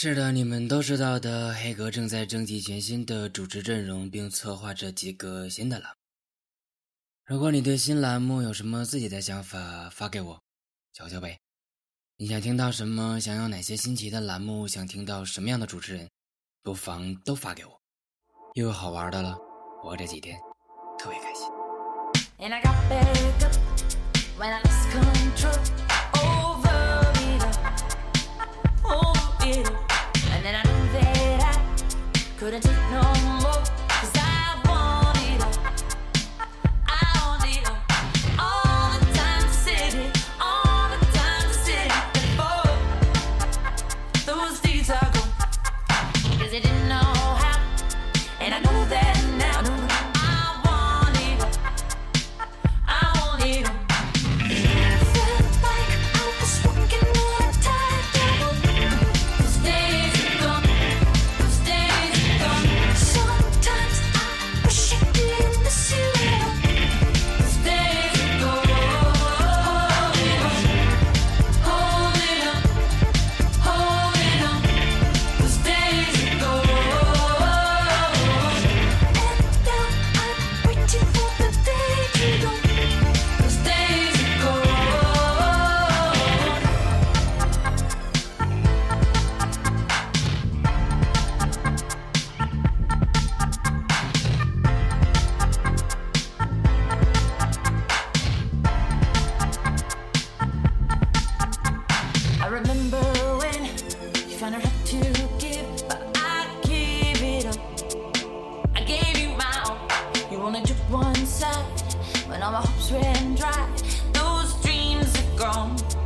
是的，你们都知道的，黑格正在征集全新的主持阵容，并策划着几个新的栏。如果你对新栏目有什么自己的想法，发给我，瞧瞧呗。你想听到什么？想要哪些新奇的栏目？想听到什么样的主持人？不妨都发给我。又有好玩的了，我这几天特别开心。Couldn't take no remember when you found out how to give, but I gave it up. I gave you my all. You only took one side when all my hopes ran dry. Those dreams are gone.